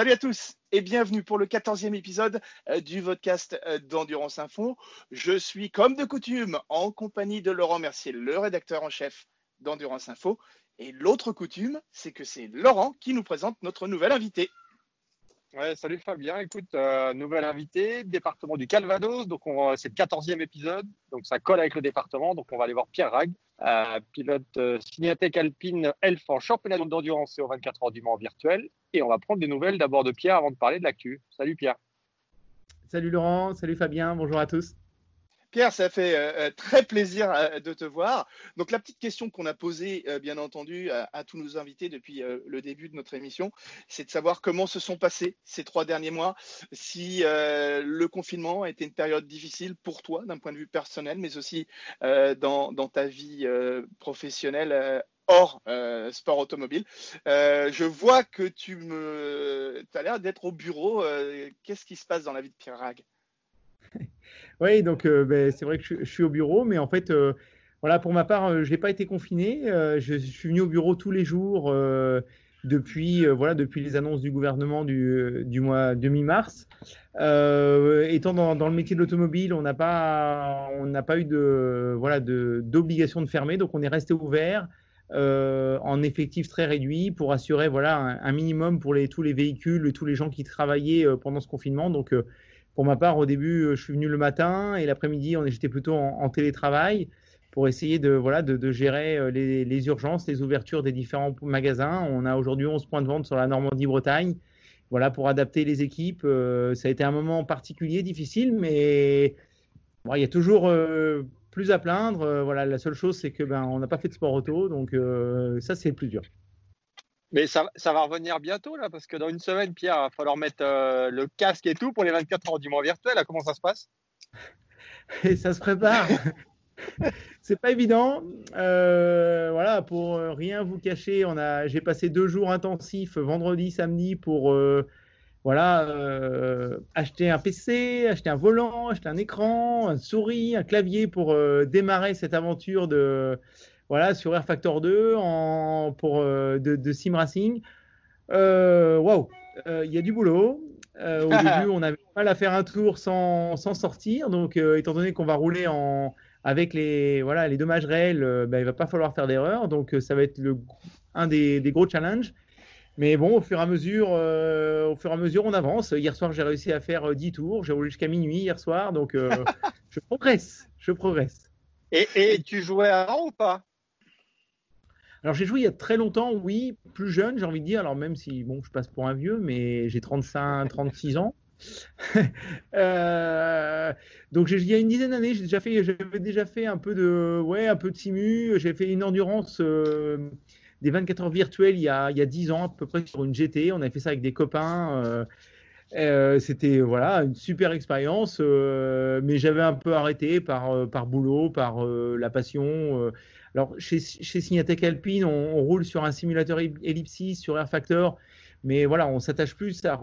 Salut à tous et bienvenue pour le 14e épisode euh, du podcast euh, d'Endurance Info. Je suis comme de coutume en compagnie de Laurent Mercier, le rédacteur en chef d'Endurance Info. Et l'autre coutume, c'est que c'est Laurent qui nous présente notre nouvel invité. Salut Fabien. Écoute, euh, nouvel invité, département du Calvados. Donc, c'est le 14e épisode. Donc, ça colle avec le département. Donc, on va aller voir Pierre Rag, euh, pilote euh, Alpine Elf en championnat d'endurance et au 24 heures du Mans virtuel. Et on va prendre des nouvelles d'abord de Pierre avant de parler de l'actu. Salut Pierre. Salut Laurent, salut Fabien, bonjour à tous. Pierre, ça fait euh, euh, très plaisir euh, de te voir. Donc la petite question qu'on a posée, bien entendu, à, tous nos invités depuis le début de notre émission, c'est de savoir comment se sont passés ces trois derniers mois, si le confinement a été une période difficile pour toi d'un point de vue personnel, mais aussi dans, ta vie professionnelle hors sport automobile. je vois que tu me, as l'air d'être au bureau. Qu'est-ce qui se passe dans la vie de Pierre Rag oui, donc euh, ben, c'est vrai que je, suis au bureau, mais en fait, euh, voilà, pour ma part, euh, je n'ai pas été confiné. Je, suis venu au bureau tous les jours depuis, voilà, depuis les annonces du gouvernement du, du mois de mi-mars. étant dans, le métier de l'automobile, on n'a pas, pas eu de, voilà, d'obligation de, fermer, donc on est resté ouvert. en effectif très réduit pour assurer voilà un, minimum pour tous les véhicules tous les gens qui travaillaient pendant ce confinement. Donc pour ma part, au début, euh, je suis venu le matin et l'après-midi, j'étais plutôt en, télétravail pour essayer de, voilà, de, gérer euh, les, urgences, les ouvertures des différents magasins. On a aujourd'hui 11 points de vente sur la Normandie-Bretagne. Voilà, pour adapter les équipes. Euh, ça a été un moment particulier, difficile, mais il y a toujours plus à plaindre. voilà, la seule chose, c'est que ben, n'a pas fait de sport auto, donc ça, c'est le plus dur. Mais ça, va revenir bientôt, là, parce que dans une semaine, Pierre, il va falloir mettre euh, le casque et tout pour les 24 heures du mois virtuel. comment ça se passe? Et ça se prépare. c'est pas évident. Euh, voilà, pour rien vous cacher, on a, j'ai passé deux jours intensifs, vendredi, samedi, pour euh, voilà, acheter un PC, acheter un volant, acheter un écran, un souris, un clavier pour démarrer cette aventure de voilà, sur Air Factor 2 en, pour, euh, de, sim racing. Euh, waouh, euh, il y a du boulot. au début, on avait mal à faire un tour sans, sans sortir. Donc, étant donné qu'on va rouler en, avec les, voilà, les dommages réels, ben, il va pas falloir faire d'erreur. Donc, ça va être le, un des, des, gros challenges. Mais bon, au fur et à mesure, au fur et à mesure, on avance. Hier soir, j'ai réussi à faire 10 tours. J'ai roulé jusqu'à minuit hier soir. Donc, je progresse. Je progresse. Et, et tu jouais avant ou pas? Alors j'ai joué il y a très longtemps, oui, plus jeune, j'ai envie de dire. Alors même si bon, je passe pour un vieux, mais j'ai 35, 36 ans. euh, donc il y a une dizaine d'années, j'avais déjà fait un peu de, ouais, un peu de simu. J'ai fait une endurance euh, des 24 heures virtuelles il y, a, il y a 10 ans à peu près sur une GT. On avait fait ça avec des copains. Euh, c'était voilà une super expérience, mais j'avais un peu arrêté par boulot, par la passion. Alors, chez, chez Alpine, on, roule sur un simulateur Ellipsis, sur Air Factor, mais voilà, on s'attache plus à,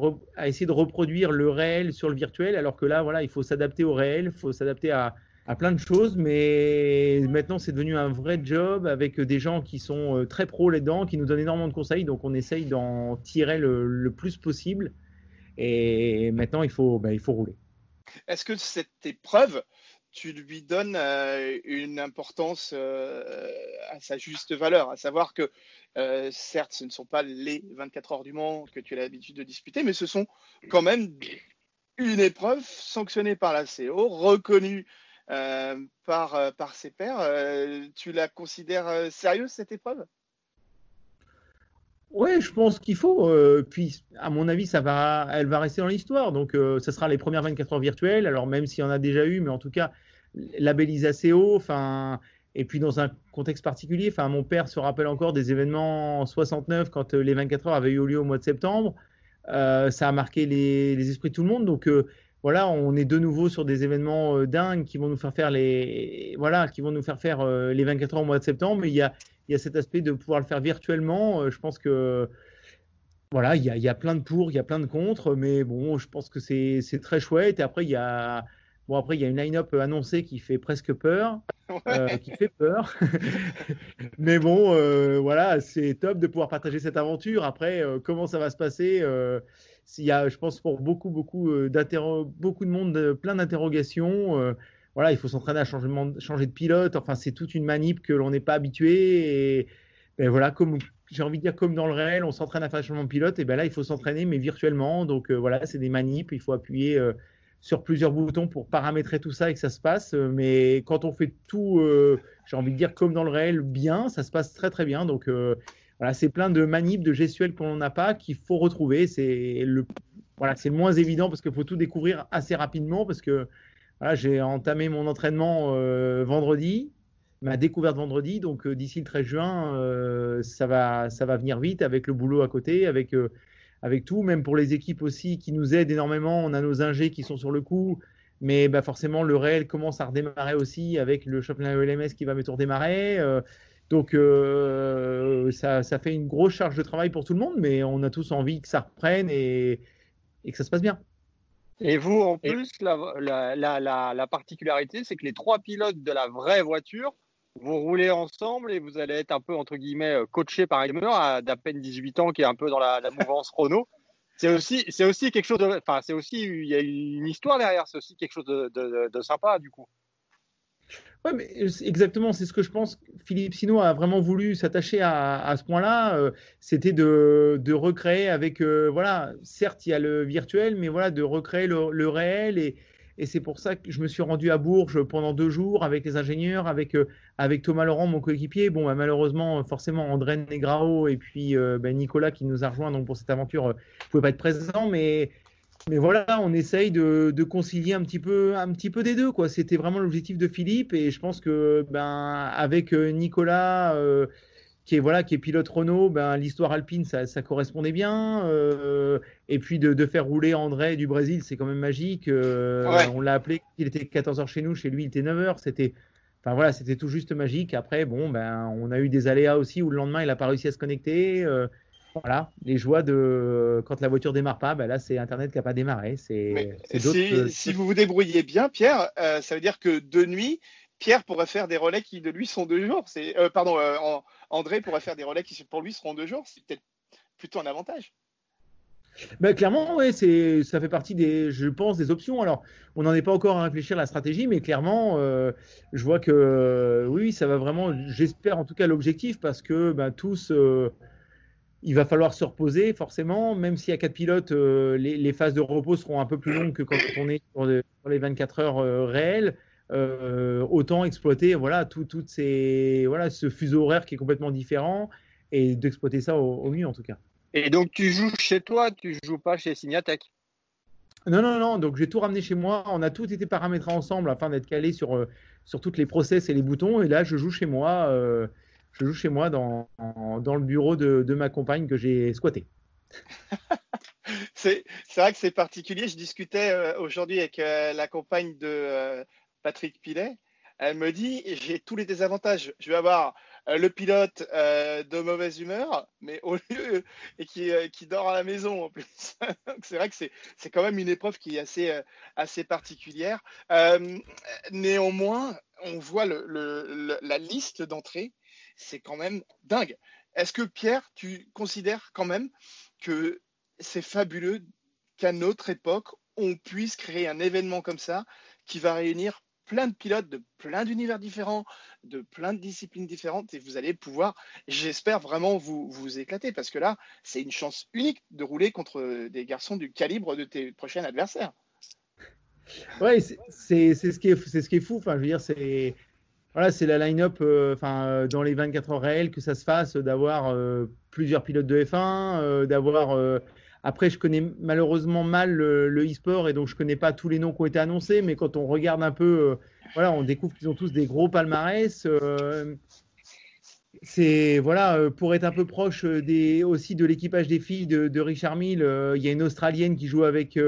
essayer de reproduire le réel sur le virtuel, alors que là, voilà, il faut s'adapter au réel, il faut s'adapter à, plein de choses, mais maintenant, c'est devenu un vrai job avec des gens qui sont euh, très pros là-dedans, qui nous donnent énormément de conseils, donc on essaye d'en tirer le, plus possible. Et maintenant, il faut, ben, il faut rouler. Est-ce que cette épreuve tu lui donnes euh, une importance euh, à sa juste valeur, à savoir que euh, certes, ce ne sont pas les 24 heures du Mans que tu as l'habitude de disputer, mais ce sont quand même une épreuve sanctionnée par la CO, reconnue par, par ses pairs. tu la considères sérieuse cette épreuve? Oui, je pense qu'il faut. puis, à mon avis, ça va, elle va rester dans l'histoire. Donc, ce sera les premières 24 heures virtuelles. Alors, même s'il y en a déjà eu, mais en tout cas, labellisé assez haut. Enfin, et puis dans un contexte particulier, enfin, mon père se rappelle encore des événements en 69 quand euh, les 24 heures avaient eu lieu au mois de septembre. Euh, ça a marqué les, esprits de tout le monde. Donc euh, voilà, on est de nouveau sur des événements dingues qui vont nous faire faire les voilà, qui vont nous faire faire les 24 heures au mois de septembre. Mais il y a, il y a cet aspect de pouvoir le faire virtuellement. je pense que voilà, il y, a, il y a plein de pour, il y a plein de contre, mais bon, je pense que c'est très chouette. Et après, il y a Bon, après, il y a une line-up annoncée qui fait presque peur, euh, qui fait peur. Mais bon, euh, voilà, c'est top de pouvoir partager cette aventure. Après, euh, comment ça va se passer il y a, je pense, pour beaucoup, beaucoup, beaucoup de monde, plein d'interrogations. voilà, il faut s'entraîner à changer, changer de pilote. Enfin, c'est toute une manip que l'on n'est pas habitué. Et, et voilà, comme j'ai envie de dire comme dans le réel, on s'entraîne à faire un changement de pilote, et ben là il faut s'entraîner mais virtuellement. Donc voilà, c'est des manips, il faut appuyer sur plusieurs boutons pour paramétrer tout ça et que ça se passe. Euh, mais quand on fait tout, euh, j'ai envie de dire comme dans le réel, bien, ça se passe très très bien. Donc euh, voilà, c'est plein de manips, de gestuels qu'on n'a pas, qu'il faut retrouver. C'est le, voilà, c'est le moins évident parce qu'il faut tout découvrir assez rapidement parce que voilà, j'ai entamé mon entraînement vendredi, ma découverte vendredi, donc d'ici le 13 juin, ça va, ça va venir vite avec le boulot à côté, avec avec tout, même pour les équipes aussi qui nous aident énormément. On a nos ingés qui sont sur le coup, mais bah forcément le réel commence à redémarrer aussi avec le championnat LMS qui va bientôt redémarrer. Euh, donc euh, ça, ça, fait une grosse charge de travail pour tout le monde, mais on a tous envie que ça reprenne et, et que ça se passe bien. Et vous, en plus, la, la, la, la particularité, c'est que les trois pilotes de la vraie voiture vous roulez ensemble et vous allez être un peu, entre guillemets, euh, coaché par Elmer d'à peine 18 ans qui est un peu dans la, mouvance Renault. C'est aussi, c'est aussi quelque chose de, enfin, c'est aussi, il y a une histoire derrière, c'est aussi quelque chose de, sympa, du coup. Oui, mais exactement, c'est ce que je pense. Philippe Sino a vraiment voulu s'attacher à, ce point-là. Euh, c'était de, recréer avec, euh, voilà, certes, il y a le virtuel, mais voilà, de recréer le réel et, et c'est pour ça que je me suis rendu à Bourges pendant deux jours avec les ingénieurs, avec, euh, avec Thomas Laurent, mon coéquipier. Bon, bah, malheureusement, forcément, André Negrao et puis euh, bah, Nicolas qui nous a rejoint donc, pour cette aventure ne euh, pouvaient pas être présents. Mais, mais voilà, on essaye de, de, concilier un petit peu, un petit peu des deux. Quoi. C'était vraiment l'objectif de Philippe. Et je pense que ben, avec Nicolas qui est voilà qui est pilote Renault, ben l'histoire alpine ça, ça, correspondait bien. Euh, et puis de, de, faire rouler André du Brésil, c'est quand même magique. Euh, on l'a appelé, il était 14 h chez nous, chez lui il était 9 h C'était enfin voilà, c'était tout juste magique. Après bon ben on a eu des aléas aussi où le lendemain il a pas réussi à se connecter. Euh, voilà, les joies de quand la voiture démarre pas, ben là c'est Internet qui a pas démarré. C'est si, si, vous vous débrouillez bien, Pierre, ça veut dire que de nuit, Pierre pourrait faire des relais qui de lui sont deux jours. C'est pardon, en, André pourrait faire des relais qui pour lui seront deux jours. C'est peut-être plutôt un avantage. Ben, clairement, ouais, c'est, ça fait partie des, je pense, des options. Alors, on n'en est pas encore à réfléchir à la stratégie, mais clairement, euh, je vois que oui, ça va vraiment, j'espère en tout cas l'objectif, parce que ben, tous, euh, il va falloir se reposer forcément, même s'il y a quatre pilotes, euh, les, phases de repos seront un peu plus longues que quand on est sur, les 24 heures réelles. Euh, autant exploiter voilà tout, toutes ces voilà ce fuseau horaire qui est complètement différent et d'exploiter ça au, mieux en tout cas. Et donc tu joues chez toi, tu joues pas chez Signatech? Non non non, donc j'ai tout ramené chez moi. On a tout été paramétré ensemble afin d'être calé sur euh, sur toutes les process et les boutons. Et là je joue chez moi, euh, je joue chez moi dans, dans le bureau de, de ma compagne que j'ai squatté. c'est vrai que c'est particulier. Je discutais aujourd'hui avec la compagne de Patrick Pilet, elle me dit j'ai tous les désavantages. Je vais avoir euh, le pilote euh, de mauvaise humeur, mais au lieu et qui, euh, qui dort à la maison en plus. c'est vrai que c'est, quand même une épreuve qui est assez, assez particulière. néanmoins, on voit le, la liste d'entrées, c'est quand même dingue. Est-ce que Pierre, tu considères quand même que c'est fabuleux qu'à notre époque, on puisse créer un événement comme ça qui va réunir plein de pilotes de plein d'univers différents, de plein de disciplines différentes, et vous allez pouvoir, j'espère vraiment vous, vous éclater, parce que là, c'est une chance unique de rouler contre des garçons du calibre de tes prochains adversaires. Ouais, c'est ce qui est, c'est ce qui est fou. Enfin, je veux dire, c'est voilà, c'est la line-up, euh, enfin, euh, dans les 24 heures réelles que ça se fasse, d'avoir euh, plusieurs pilotes de F1, d'avoir après, je connais malheureusement mal le e-sport et donc je connais pas tous les noms qui ont été annoncés, mais quand on regarde un peu, euh, voilà, on découvre qu'ils ont tous des gros palmarès. Euh, c'est voilà, euh, pour être un peu proche aussi de l'équipage des filles de, Richard Mille, il y a une Australienne qui joue avec,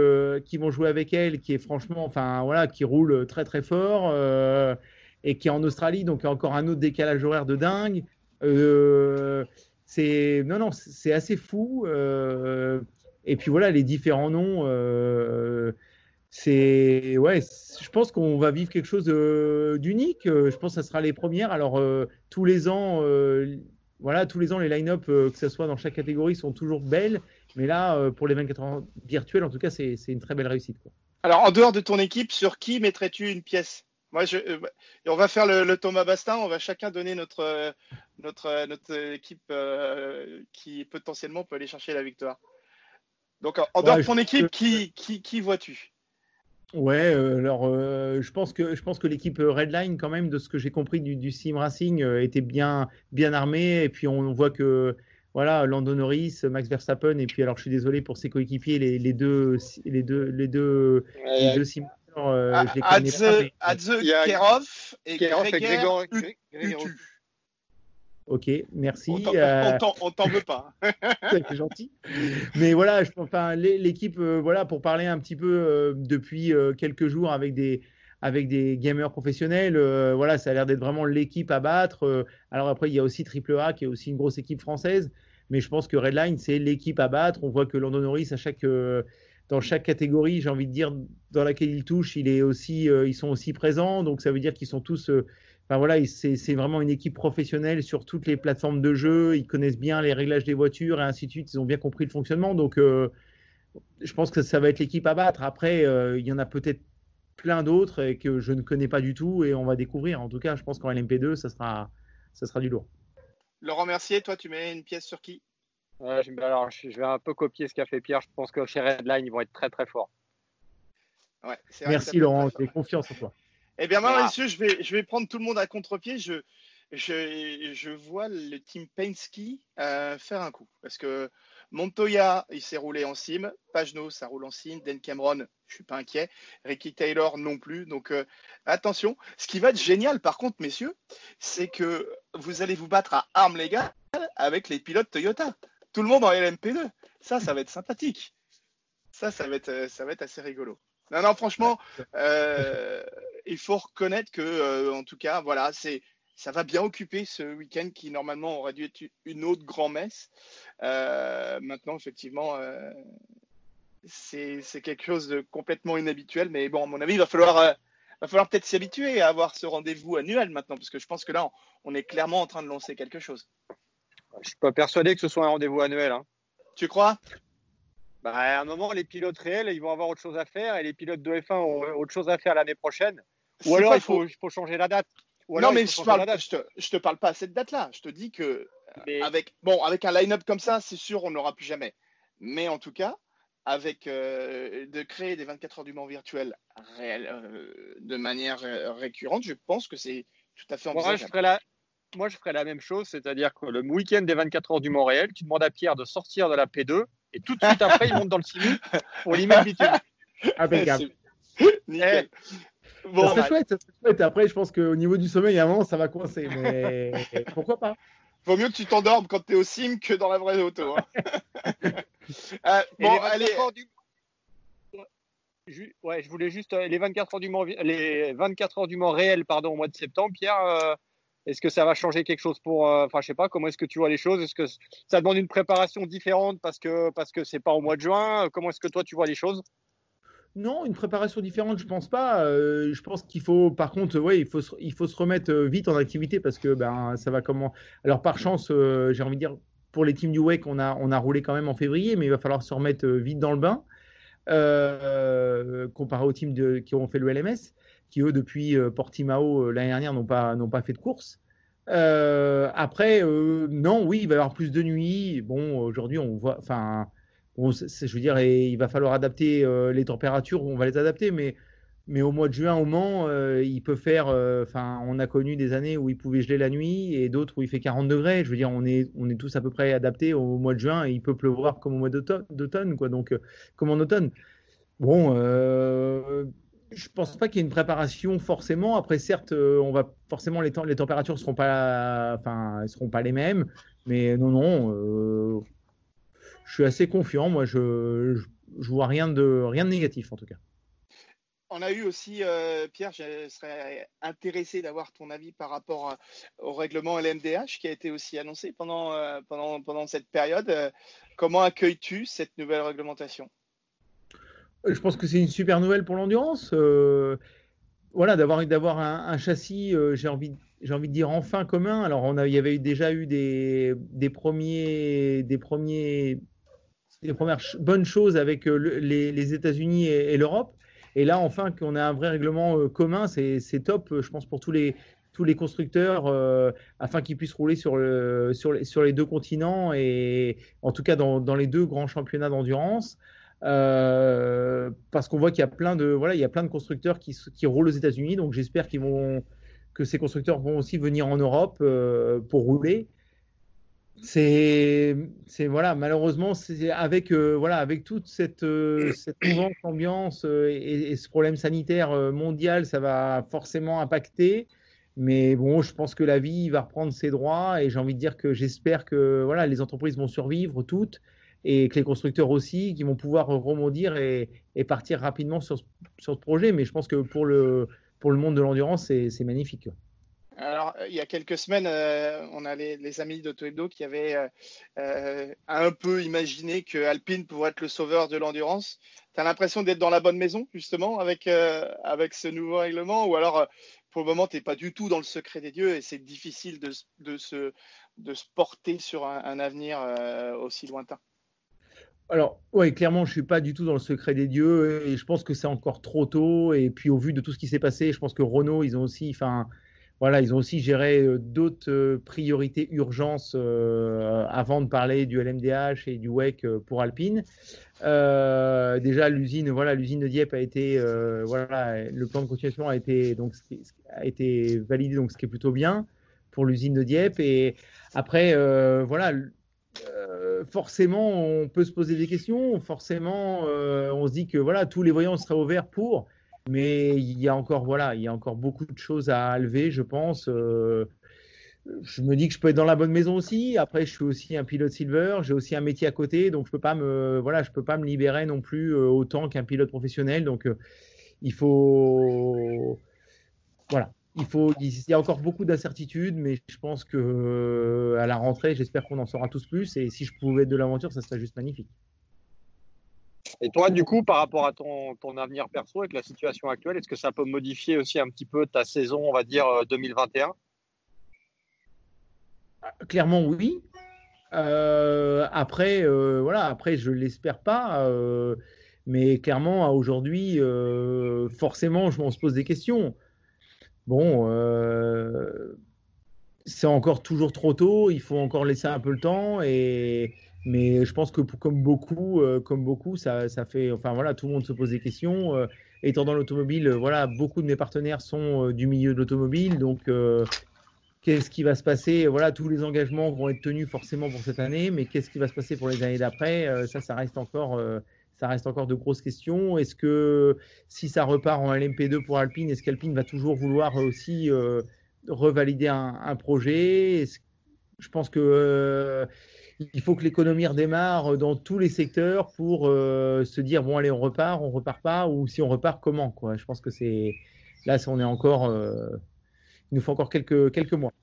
qui vont jouer avec elle, qui est franchement, enfin voilà, qui roule très très fort et qui est en Australie, donc encore un autre décalage horaire de dingue. c'est non non, c'est assez fou. Et puis voilà, les différents noms, euh, c'est ouais, je pense qu'on va vivre quelque chose euh, d'unique. Euh, je pense que ça sera les premières. Alors tous les ans, voilà, tous les ans les line-up, que ce soit dans chaque catégorie, sont toujours belles. Mais là, pour les 24 heures virtuelles, en tout cas, c'est une très belle réussite. Alors, en dehors de ton équipe, sur qui mettrais-tu une pièce? Moi, on va faire le, Thomas Bastin. On va chacun donner notre, notre, notre équipe qui potentiellement peut aller chercher la victoire. Donc, en, dehors de ton équipe, qui, qui, qui vois-tu? Ouais, euh, alors euh, je pense que je pense que l'équipe Redline quand même de ce que j'ai compris du, du Sim Racing euh, était bien bien armée. Et puis on, voit que voilà Lando Norris, Max Verstappen et puis alors je suis désolé pour ses coéquipiers les, les deux les deux les deux les deux sim euh, je les connais pas, Adze Kerov et Gregor Ok, merci. On t'en veut pas. C'est gentil. Mais voilà, je, enfin, l'équipe, euh, voilà, pour parler un petit peu euh, depuis euh, quelques jours avec des, avec des gamers professionnels, voilà, ça a l'air d'être vraiment l'équipe à battre. alors après, il y a aussi Triple A qui est aussi une grosse équipe française, mais je pense que Redline, c'est l'équipe à battre. On voit que Lando Norris, à chaque, dans chaque catégorie, j'ai envie de dire, dans laquelle il touche, il est aussi, ils sont aussi présents. Donc ça veut dire qu'ils sont tous voilà, c'est vraiment une équipe professionnelle sur toutes les plateformes de jeu. Ils connaissent bien les réglages des voitures et ainsi de suite. Ils ont bien compris le fonctionnement. Donc, euh, je pense que ça va être l'équipe à battre. Après, euh, il y en a peut-être plein d'autres que je ne connais pas du tout et on va découvrir. En tout cas, je pense qu'en LMP2, ça sera, ça sera du lourd. Laurent Mercier, toi, tu mets une pièce sur qui? Je, alors, je vais un peu copier ce qu'a fait Pierre. Je pense que chez Redline, ils vont être très très forts. Merci Laurent, j'ai confiance en toi. Eh bien, moi, messieurs, je vais, je vais prendre tout le monde à contre-pied. Je, je, je, vois le team Penske euh, faire un coup. Parce que Montoya, il s'est roulé en sim. Pagno, ça roule en sim. Dan Cameron, je suis pas inquiet. Ricky Taylor non plus. Donc, euh, attention. Ce qui va être génial, par contre, messieurs, c'est que vous allez vous battre à armes légales avec les pilotes Toyota. Tout le monde en LMP2. Ça, ça va être sympathique. Ça, ça va être, ça va être assez rigolo. Non, non, franchement, euh, il faut reconnaître que, euh, en tout cas, voilà, c'est ça va bien occuper ce week-end qui normalement aurait dû être une autre grand-messe. Euh, maintenant, effectivement, euh, c'est quelque chose de complètement inhabituel, mais bon, à mon avis, il va falloir, va falloir peut-être s'y habituer à avoir ce rendez-vous annuel maintenant, parce que je pense que là, on, est clairement en train de lancer quelque chose. Je suis pas persuadé que ce soit un rendez-vous annuel. Hein. Tu crois? Bah, à un moment, les pilotes réels, ils vont avoir autre chose à faire et les pilotes de F1 ont autre chose à faire l'année prochaine. Ou alors, il faut, changer la date. non, mais je, parle, te, te parle pas à cette date-là. Je te dis que avec, bon, avec un line-up comme ça, c'est sûr, on n'aura plus jamais. Mais en tout cas, avec euh, de créer des 24 heures du Mans virtuels réels, euh, de manière euh, récurrente, je pense que c'est tout à fait envisageable. Moi, je ferais la, moi, je ferais la même chose, c'est-à-dire que le week-end des 24 heures du Mont réel, tu demandes à Pierre de sortir de la P2 et tout de suite après, il monte dans le simu pour l'y mettre Impeccable. Nickel. Bon, c'est chouette, chouette. Après, je pense qu'au niveau du sommeil, à un moment, ça va coincer. Mais pourquoi pas Vaut mieux que tu t'endormes quand tu es au sim que dans la vraie auto. Hein. euh, bon, allez. Du... Ouais, je voulais juste euh, les 24 heures du Mans, les 24 heures du Mans réel, pardon, au mois de septembre. Pierre, euh, est-ce que ça va changer quelque chose pour, euh, enfin, je sais pas, comment est-ce que tu vois les choses? Est-ce que ça demande une préparation différente parce que parce que pas au mois de juin? Comment est-ce que toi tu vois les choses? Non, une préparation différente, je pense pas. Euh, je pense qu'il faut, par contre, ouais, il faut, se, il faut se remettre euh, vite en activité parce que ben, ça va comment. Alors, par chance, euh, j'ai envie de dire, pour les teams du WEC, on a, on a roulé quand même en février, mais il va falloir se remettre vite dans le bain comparé aux teams qui ont fait le LMS, qui eux, depuis Portimao l'année dernière, n'ont pas, n'ont pas fait de course. après, non, oui, il va y avoir plus de nuits. Bon, aujourd'hui, on voit, enfin je veux dire, il va falloir adapter euh, les températures, on va les adapter, mais, mais au mois de juin, au Mans, euh, il peut faire. Euh, enfin, on a connu des années où il pouvait geler la nuit et d'autres où il fait 40 degrés. Je veux dire, on est, on est tous à peu près adaptés au mois de juin et il peut pleuvoir comme au mois d'automne, quoi. Donc, comme en automne. Bon, je pense pas qu'il y ait une préparation forcément. Après, certes, on va forcément les, temps, les températures seront pas, enfin, seront pas les mêmes, mais non, non je suis assez confiant. Moi, je, je, vois rien de, rien de négatif en tout cas. On a eu aussi, euh, Pierre, je serais intéressé d'avoir ton avis par rapport au règlement LMDH qui a été aussi annoncé pendant, euh, cette période. Comment accueilles-tu cette nouvelle réglementation? Je pense que c'est une super nouvelle pour l'endurance. Euh, voilà, d'avoir un, châssis, j'ai envie envie de dire enfin commun. Alors on il y avait déjà eu des, premiers des premiers des premières bonnes choses avec les, États-Unis et, l'Europe. Et là, enfin, qu'on a un vrai règlement commun, c'est top, je pense, pour tous les, tous les constructeurs afin qu'ils puissent rouler sur, le, sur, les, deux continents et en tout cas dans, les deux grands championnats d'endurance. Euh, parce qu'on voit qu'il y a plein de voilà, il y a plein de constructeurs qui, roulent aux États-Unis, donc j'espère que ces constructeurs vont aussi venir en Europe euh, pour rouler. C'est voilà, malheureusement, c'est avec euh, voilà, avec toute cette cette ambiance et, et, ce problème sanitaire mondial, ça va forcément impacter. Mais bon, je pense que la vie va reprendre ses droits et j'ai envie de dire que j'espère que voilà, les entreprises vont survivre toutes et que les constructeurs aussi, qui vont pouvoir rebondir et, partir rapidement sur, sur, ce projet. Mais je pense que pour le, pour le monde de l'endurance, c'est magnifique. Alors, il y a quelques semaines, euh, on a les, amis d'Auto qui avaient euh, euh, un peu imaginé que Alpine pourrait être le sauveur de l'endurance. Tu as l'impression d'être dans la bonne maison, justement, avec, avec ce nouveau règlement Ou alors, pour le moment, tu n'es pas du tout dans le secret des dieux et c'est difficile de, de, se, de se porter sur un avenir aussi lointain alors, oui, clairement, je suis pas du tout dans le secret des dieux et je pense que c'est encore trop tôt. Et puis, au vu de tout ce qui s'est passé, je pense que Renault, ils ont aussi, enfin, voilà, ils ont aussi géré euh, d'autres euh, priorités urgences euh, avant de parler du LMDH et du WEC pour Alpine. déjà, l'usine, voilà, l'usine de Dieppe a été, voilà, le plan de continuation a été donc a été validé, donc ce qui est plutôt bien pour l'usine de Dieppe. Et après, voilà forcément, on peut se poser des questions. Forcément, on se dit que voilà, tous les voyants seraient ouverts pour. Mais il y a encore voilà, il y a encore beaucoup de choses à lever, je pense. Euh, je me dis que je peux être dans la bonne maison aussi. Après, je suis aussi un pilote silver. J'ai aussi un métier à côté, donc je peux pas me voilà, je peux pas me libérer non plus autant qu'un pilote professionnel. Donc, il faut voilà, il faut, il y a encore beaucoup d'incertitudes, mais je pense que euh, à la rentrée, j'espère qu'on en saura tous plus. Et si je pouvais être de l'aventure, ça serait juste magnifique. Et toi, du coup, par rapport à ton, ton avenir perso avec la situation actuelle, est-ce que ça peut modifier aussi un petit peu ta saison, on va dire 2021 euh, ah, Clairement, oui. Euh, après, voilà, après, je l'espère pas. mais clairement, aujourd'hui, forcément, je m'en se pose des questions. Bon, euh, c'est encore toujours trop tôt, il faut encore laisser un peu le temps. Et, mais je pense que comme beaucoup, euh, comme beaucoup, ça, fait, enfin voilà, tout le monde se pose des questions. Euh, étant dans l'automobile, voilà, beaucoup de mes partenaires sont du milieu de l'automobile, donc qu'est-ce qui va se passer Voilà, tous les engagements vont être tenus forcément pour cette année, mais qu'est-ce qui va se passer pour les années d'après Ça, ça reste encore ça reste encore de grosses questions. Est-ce que si ça repart en LMP2 pour Alpine, est-ce qu'Alpine va toujours vouloir aussi euh, revalider un, projet? Je pense que euh, il faut que l'économie redémarre dans tous les secteurs pour euh, se dire bon allez on repart, on repart pas ou si on repart comment quoi. Je pense que c'est là on est encore il nous faut encore quelques quelques mois.